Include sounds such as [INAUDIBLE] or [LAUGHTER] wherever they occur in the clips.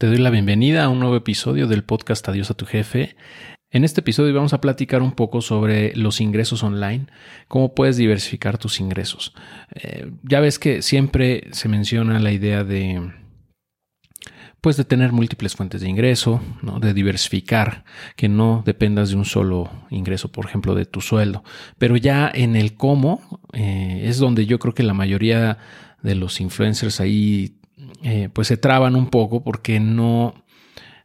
Te doy la bienvenida a un nuevo episodio del podcast Adiós a tu jefe. En este episodio vamos a platicar un poco sobre los ingresos online, cómo puedes diversificar tus ingresos. Eh, ya ves que siempre se menciona la idea de pues de tener múltiples fuentes de ingreso, de diversificar, que no dependas de un solo ingreso, por ejemplo, de tu sueldo. Pero ya en el cómo eh, es donde yo creo que la mayoría de los influencers ahí eh, pues se traban un poco porque no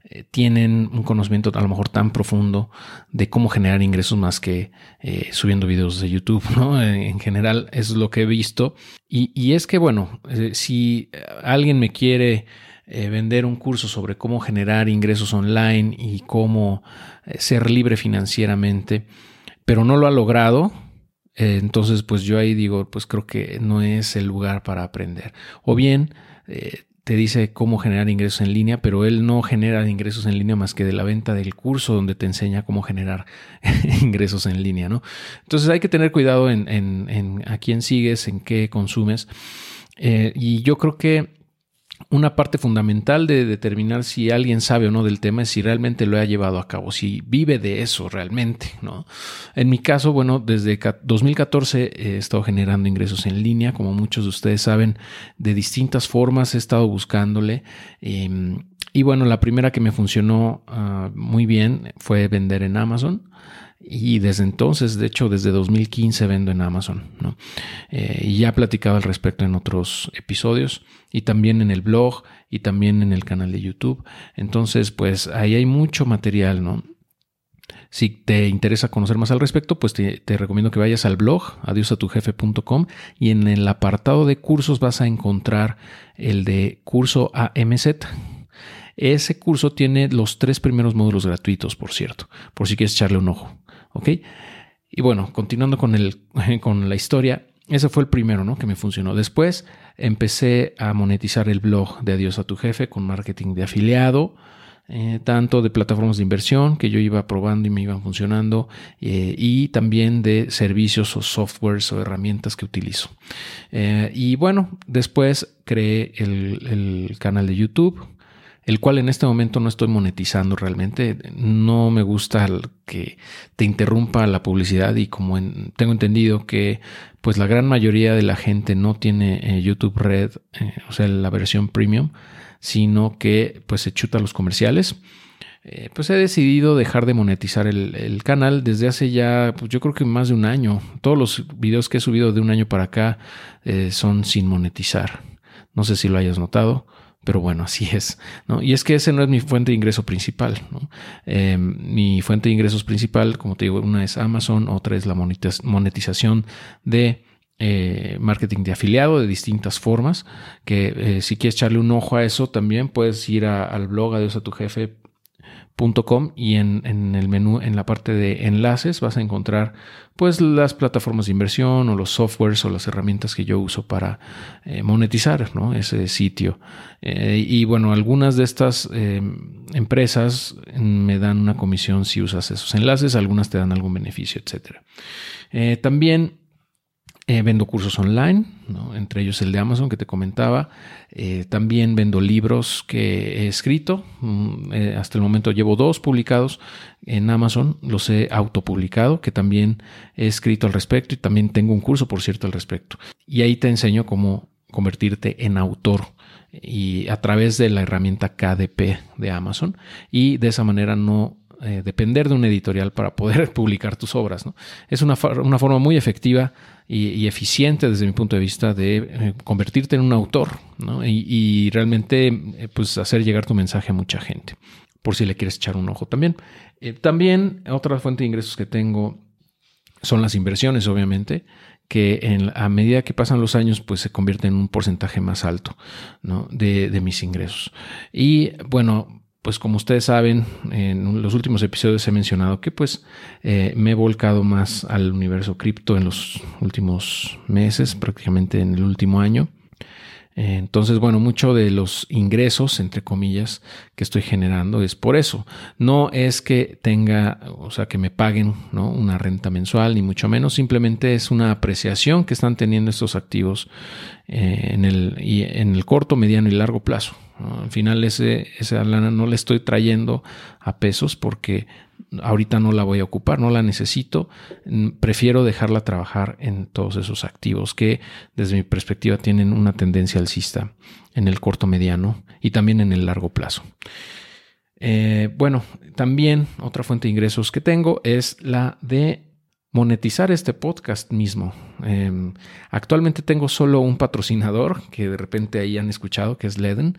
eh, tienen un conocimiento a lo mejor tan profundo de cómo generar ingresos más que eh, subiendo videos de YouTube, ¿no? [LAUGHS] En general es lo que he visto. Y, es que, bueno, si alguien me quiere vender un curso sobre cómo generar ingresos online y cómo ser libre financieramente, pero no lo ha logrado, entonces pues yo ahí digo, pues creo que no es el lugar para aprender. O bien eh, te dice cómo generar ingresos en línea, pero él no genera ingresos en línea más que de la venta del curso donde te enseña cómo generar [LAUGHS] ingresos en línea, ¿no? Entonces hay que tener cuidado en, a quién sigues, en qué consumes. Eh, y yo creo que una parte fundamental de determinar si alguien sabe o no del tema es si realmente lo ha llevado a cabo, si vive de eso realmente, ¿no? En mi caso, bueno, desde 2014 he estado generando ingresos en línea, como muchos de ustedes saben, de distintas formas he estado buscándole. Em, y bueno, la primera que me funcionó ah, muy bien fue vender en Amazon. Y desde entonces, de hecho, desde 2015 vendo en Amazon. ¿no? Eh, ya he platicado al respecto en otros episodios y también en el blog y también en el canal de YouTube. Entonces, pues ahí hay mucho material, ¿no? Si te interesa conocer más al respecto, pues te, te, recomiendo que vayas al blog adiosatujefe.com y en el apartado de cursos vas a encontrar el de curso AMZ. Ese curso tiene los tres primeros módulos gratuitos, por cierto, por si quieres echarle un ojo. ¿Ok? Y bueno, continuando con, el, [LAUGHS] con la historia, ese fue el primero ¿no? que me funcionó. Después empecé a monetizar el blog de Adiós a tu jefe con marketing de afiliado, eh, tanto de plataformas de inversión que yo iba probando y me iban funcionando, eh, y también de servicios o softwares o herramientas que utilizo. Eh, y bueno, después creé el, el canal de YouTube el cual en este momento no estoy monetizando realmente. No me gusta que te interrumpa la publicidad y como tengo entendido que pues la gran mayoría de la gente no tiene eh, YouTube Red, eh, o sea, la versión premium, sino que pues se chuta los comerciales. Eh, pues he decidido dejar de monetizar el, canal desde hace ya, pues yo creo que más de un año. Todos los videos que he subido de un año para acá son sin monetizar. No sé si lo hayas notado. Pero bueno, así es. ¿no? Y es que ese no es mi fuente de ingreso principal. Eh, mi fuente de ingresos principal, como te digo, una es Amazon, otra es la monetización de eh, marketing de afiliado de distintas formas. Que eh, si quieres echarle un ojo a eso, también puedes ir al blog Adiós a tu jefe y en, el menú, en la parte de enlaces, vas a encontrar pues las plataformas de inversión o los softwares o las herramientas que yo uso para eh, monetizar ese sitio. Eh, y bueno, algunas de estas eh, empresas me dan una comisión si usas esos enlaces, algunas te dan algún beneficio, etc. también eh, vendo cursos online, entre ellos el de Amazon que te comentaba. Eh, también vendo libros que he escrito. Mm, eh, hasta el momento llevo dos publicados en Amazon. Los he autopublicado, que también he escrito al respecto y también tengo un curso, por cierto, al respecto. Y ahí te enseño cómo convertirte en autor y a través de la herramienta KDP de Amazon y de esa manera no depender de un editorial para poder [LAUGHS] publicar tus obras. Es una, una forma muy efectiva y, eficiente desde mi punto de vista de eh, convertirte en un autor y, realmente eh, pues hacer llegar tu mensaje a mucha gente, por si le quieres echar un ojo también. Eh, también otra fuente de ingresos que tengo son las inversiones, obviamente, que en, a medida que pasan los años, pues se convierte en un porcentaje más alto de, de mis ingresos. Y bueno, pues como ustedes saben, en los últimos episodios he mencionado que pues eh, me he volcado más al universo cripto en los últimos meses, prácticamente en el último año. Entonces, bueno, mucho de los ingresos, entre comillas, que estoy generando es por eso. No es que tenga, o sea, que me paguen ¿no? una renta mensual, ni mucho menos. Simplemente es una apreciación que están teniendo estos activos eh, en, el, en el corto, mediano y largo plazo. Al final ese, esa lana no la estoy trayendo a pesos porque ahorita no la voy a ocupar, no la necesito. Mm, prefiero dejarla trabajar en todos esos activos que desde mi perspectiva tienen una tendencia alcista en el corto mediano y también en el largo plazo. Eh, bueno, también otra fuente de ingresos que tengo es la de monetizar este podcast mismo. Em, actualmente tengo solo un patrocinador que de repente ahí han escuchado, que es Leden.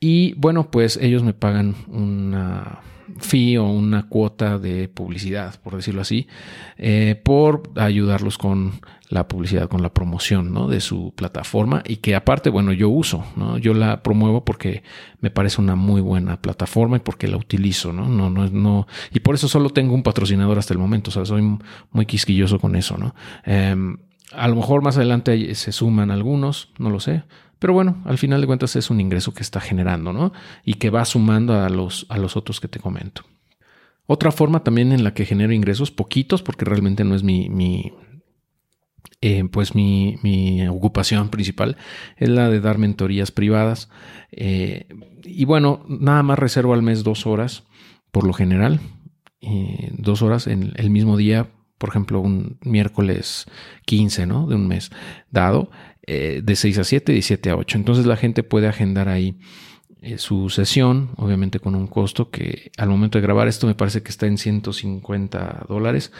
Y bueno, pues ellos me pagan una fee o una cuota de publicidad, por decirlo así, eh, por ayudarlos con la publicidad, con la promoción ¿no? de su plataforma y que aparte, bueno, yo uso, ¿no? yo la promuevo porque me parece una muy buena plataforma y porque la utilizo, ¿no? No, no, no, y por eso solo tengo un patrocinador hasta el momento, o sea, soy muy quisquilloso con eso, ¿no? Em, a lo mejor más adelante se suman algunos, no lo sé, pero bueno, al final de cuentas es un ingreso que está generando, ¿no? Y que va sumando a los, a los otros que te comento. Otra forma también en la que genero ingresos, poquitos, porque realmente no es mi, mi eh, pues mi, mi, ocupación principal, es la de dar mentorías privadas. Eh, y bueno, nada más reservo al mes dos horas, por lo general, eh, dos horas en el mismo día por ejemplo, un miércoles 15, ¿no? De un mes dado, eh, de 6 a 7 y 7 a 8. Entonces la gente puede agendar ahí eh, su sesión, obviamente con un costo que al momento de grabar esto me parece que está en 150 dólares.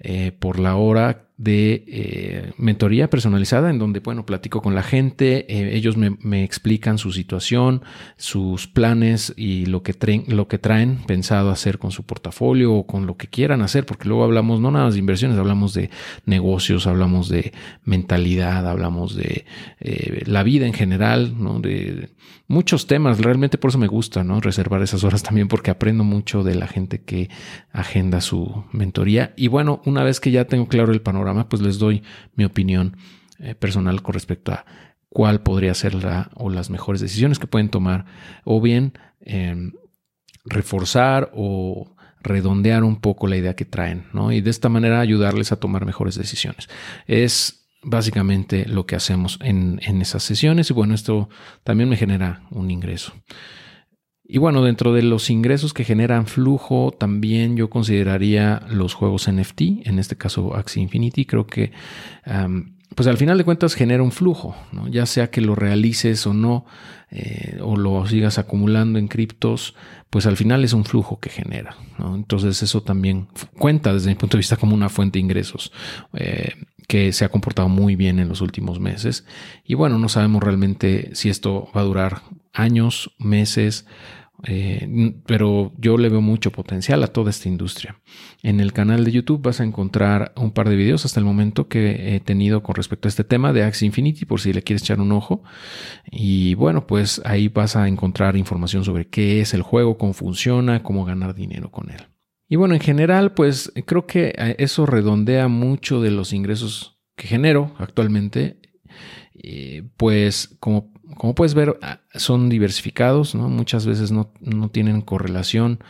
Eh, por la hora de eh, mentoría personalizada en donde, bueno, platico con la gente, eh, ellos me, explican su situación, sus planes y lo que, traen, lo que traen pensado hacer con su portafolio o con lo que quieran hacer, porque luego hablamos no nada más de inversiones, hablamos de negocios, hablamos de mentalidad, hablamos de la vida en general. De muchos temas, realmente por eso me gusta, ¿no? Reservar esas horas también porque aprendo mucho de la gente que agenda su mentoría y bueno, una vez que ya tengo claro el panorama, pues les doy mi opinión eh, personal con respecto a cuál podría ser la o las mejores decisiones que pueden tomar o bien em, reforzar o redondear un poco la idea que traen, ¿no? Y de esta manera ayudarles a tomar mejores decisiones. Es básicamente lo que hacemos en, en esas sesiones y bueno, esto también me genera un ingreso. Y bueno, dentro de los ingresos que generan flujo, también yo consideraría los juegos NFT, en este caso Axie Infinity, creo que pues al final de cuentas genera un flujo, ¿no? ya sea que lo realices o no, eh, o lo sigas acumulando en criptos, pues al final es un flujo que genera. Entonces eso también cuenta desde mi punto de vista como una fuente de ingresos. Eh, que se ha comportado muy bien en los últimos meses. Y bueno, no sabemos realmente si esto va a durar años, meses eh, pero yo le veo mucho potencial a toda esta industria. En el canal de YouTube vas a encontrar un par de videos hasta el momento que he tenido con respecto a este tema de Axie Infinity, por si le quieres echar un ojo. Y bueno, pues ahí vas a encontrar información sobre qué es el juego, cómo funciona, cómo ganar dinero con él. Y bueno, en general, pues creo que eso redondea mucho de los ingresos que genero actualmente. pues como como puedes ver, ah, son diversificados, ¿no? Muchas veces no, tienen correlación,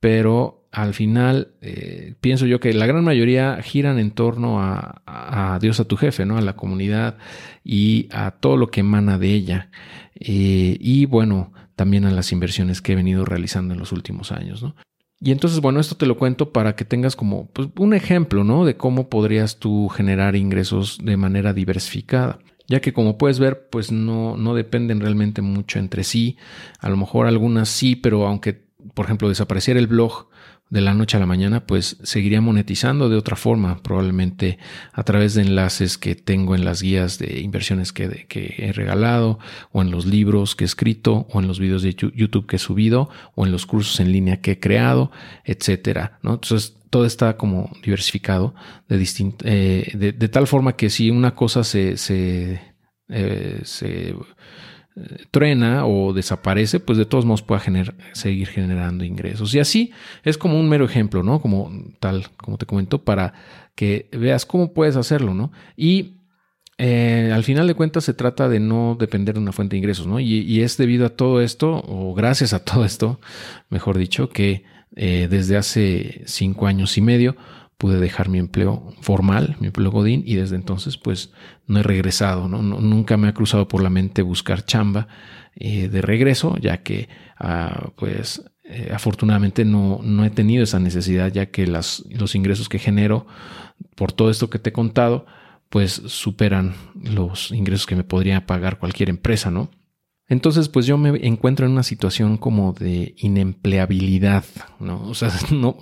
pero al final eh, pienso yo que la gran mayoría giran en torno a, Dios a tu jefe, ¿no? A la comunidad y a todo lo que emana de ella. Eh, y bueno, también a las inversiones que he venido realizando en los últimos años, ¿no? Y entonces, bueno, esto te lo cuento para que tengas como pues, un ejemplo, ¿no? De cómo podrías tú generar ingresos de manera diversificada ya que como puedes ver, pues no, no dependen realmente mucho entre sí. A lo mejor algunas sí, pero aunque, por ejemplo, desapareciera el blog de la noche a la mañana, pues seguiría monetizando de otra forma, probablemente a través de enlaces que tengo en las guías de inversiones que, he regalado, o en los libros que he escrito, o en los videos de YouTube que he subido, o en los cursos en línea que he creado, etcétera. ¿no? Entonces, todo está como diversificado de, eh, de, tal forma que si una cosa se, se, eh, eh, truena o desaparece, pues de todos modos pueda seguir generando ingresos. Y así es como un mero ejemplo, ¿no? Como tal, como te comento, para que veas cómo puedes hacerlo, ¿no? Y al final de cuentas se trata de no depender de una fuente de ingresos, ¿no? Y, y, es debido a todo esto, o gracias a todo esto, mejor dicho, que eh, desde hace cinco años y medio, pude dejar mi empleo formal, mi empleo Godín, y desde entonces pues no he regresado, ¿no? nunca me ha cruzado por la mente buscar chamba eh, de regreso, ya que ah, pues eh, afortunadamente no, no, he tenido esa necesidad, ya que las, los ingresos que genero por todo esto que te he contado, pues superan los ingresos que me podría pagar cualquier empresa, ¿no? Entonces, pues yo me encuentro en una situación como de inempleabilidad, ¿no? O sea, [LAUGHS] no,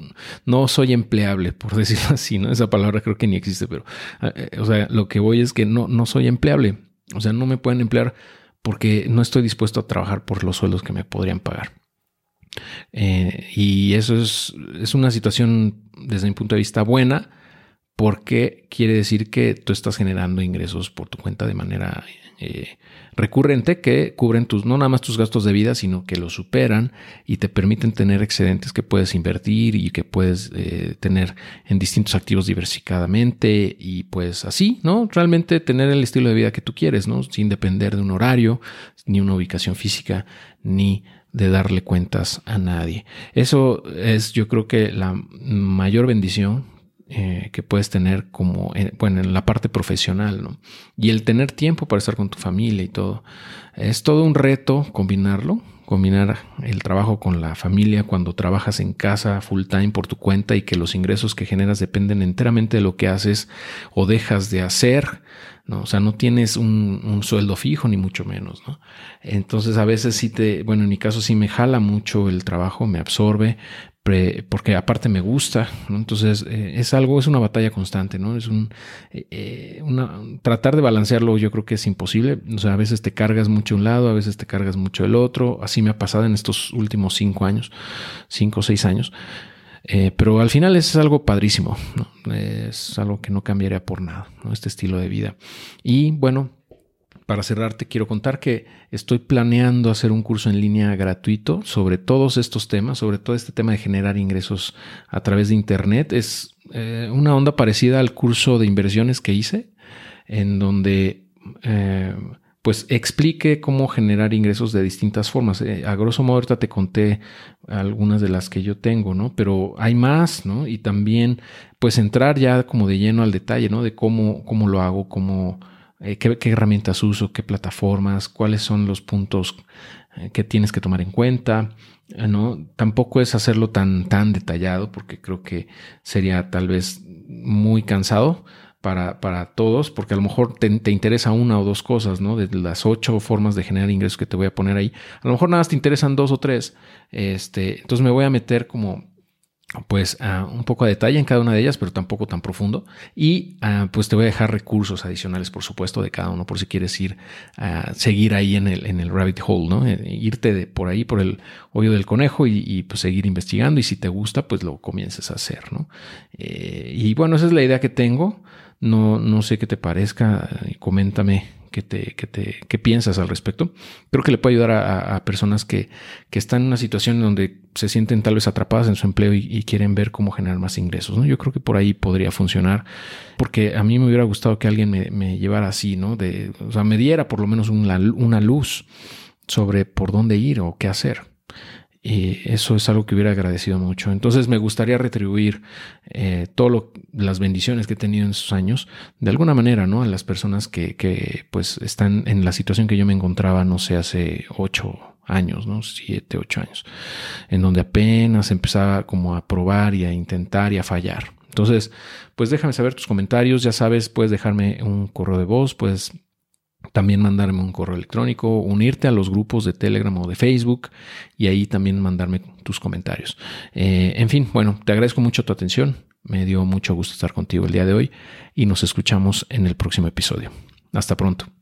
no soy empleable, por [LAUGHS] decirlo así, ¿no? Esa palabra creo que ni existe, pero, eh, o sea, lo que voy es que no, no soy empleable. O sea, no me pueden emplear porque no estoy dispuesto a trabajar por los sueldos que me podrían pagar. Eh, y eso es, es una situación desde mi punto de vista buena porque quiere decir que tú estás generando ingresos por tu cuenta de manera eh, recurrente que cubren tus, no nada más tus gastos de vida, sino que los superan y te permiten tener excedentes que puedes invertir y que puedes eh, tener en distintos activos diversificadamente y pues así, ¿no? Realmente tener el estilo de vida que tú quieres, ¿no? Sin depender de un horario, ni una ubicación física, ni de darle cuentas a nadie. Eso es yo creo que la mayor bendición eh, que puedes tener como en, bueno, en la parte profesional, ¿no? Y el tener tiempo para estar con tu familia y todo. Es todo un reto combinarlo, combinar el trabajo con la familia cuando trabajas en casa full time por tu cuenta y que los ingresos que generas dependen enteramente de lo que haces o dejas de hacer, ¿no? O sea, no tienes un, un sueldo fijo ni mucho menos, ¿no? Entonces a veces sí te, bueno, en mi caso sí me jala mucho el trabajo, me absorbe, porque aparte me gusta, entonces eh, es algo, es una batalla constante, ¿no? Es un, eh, tratar de balancearlo yo creo que es imposible, o sea, a veces te cargas mucho un lado, a veces te cargas mucho el otro, así me ha pasado en estos últimos cinco años, cinco o seis años, pero al final es algo padrísimo, es algo que no cambiaría por nada, ¿no? Este estilo de vida. Y bueno, para cerrar, te quiero contar que estoy planeando hacer un curso en línea gratuito sobre todos estos temas, sobre todo este tema de generar ingresos a través de Internet. Es eh, una onda parecida al curso de inversiones que hice, en donde eh, pues explique cómo generar ingresos de distintas formas. Eh, a grosso modo, ahorita te conté algunas de las que yo tengo, ¿no? Pero hay más, ¿no? Y también, pues entrar ya como de lleno al detalle, ¿no? De cómo, cómo lo hago, cómo eh, qué, herramientas uso, qué plataformas, cuáles son los puntos eh, que tienes que tomar en cuenta. ¿no? Tampoco es hacerlo tan, tan detallado porque creo que sería tal vez muy cansado para, para todos, porque a lo mejor te, te, interesa una o dos cosas, ¿no? De las ocho formas de generar ingresos que te voy a poner ahí. A lo mejor nada más te interesan dos o tres. Este, entonces me voy a meter como pues un poco de detalle en cada una de ellas, pero tampoco tan profundo. Y ah, pues te voy a dejar recursos adicionales, por supuesto, de cada uno, por si quieres ir a seguir ahí en el, en el rabbit hole, ¿no? Eh, irte por ahí, por el hoyo del conejo y, pues seguir investigando. Y si te gusta, pues lo comiences a hacer, ¿no? Eh, y bueno, esa es la idea que tengo. No, no sé qué te parezca. Coméntame que te, que te, qué piensas al respecto. Creo que le puede ayudar a, personas que, que, están en una situación donde se sienten tal vez atrapadas en su empleo y, quieren ver cómo generar más ingresos. ¿no? Yo creo que por ahí podría funcionar, porque a mí me hubiera gustado que alguien me, me llevara así, ¿no? De, o sea, me diera por lo menos una, una luz sobre por dónde ir o qué hacer. Y eso es algo que hubiera agradecido mucho. Entonces me gustaría retribuir eh, todas las bendiciones que he tenido en esos años, de alguna manera, ¿no? A las personas que, que pues están en la situación que yo me encontraba, no sé, hace ocho años, ¿no? Siete, ocho años, en donde apenas empezaba como a probar y a intentar y a fallar. Entonces, pues déjame saber tus comentarios, ya sabes, puedes dejarme un correo de voz, puedes también mandarme un correo electrónico, unirte a los grupos de Telegram o de Facebook y ahí también mandarme tus comentarios. Eh, en fin, bueno, te agradezco mucho tu atención. Me dio mucho gusto estar contigo el día de hoy y nos escuchamos en el próximo episodio. Hasta pronto.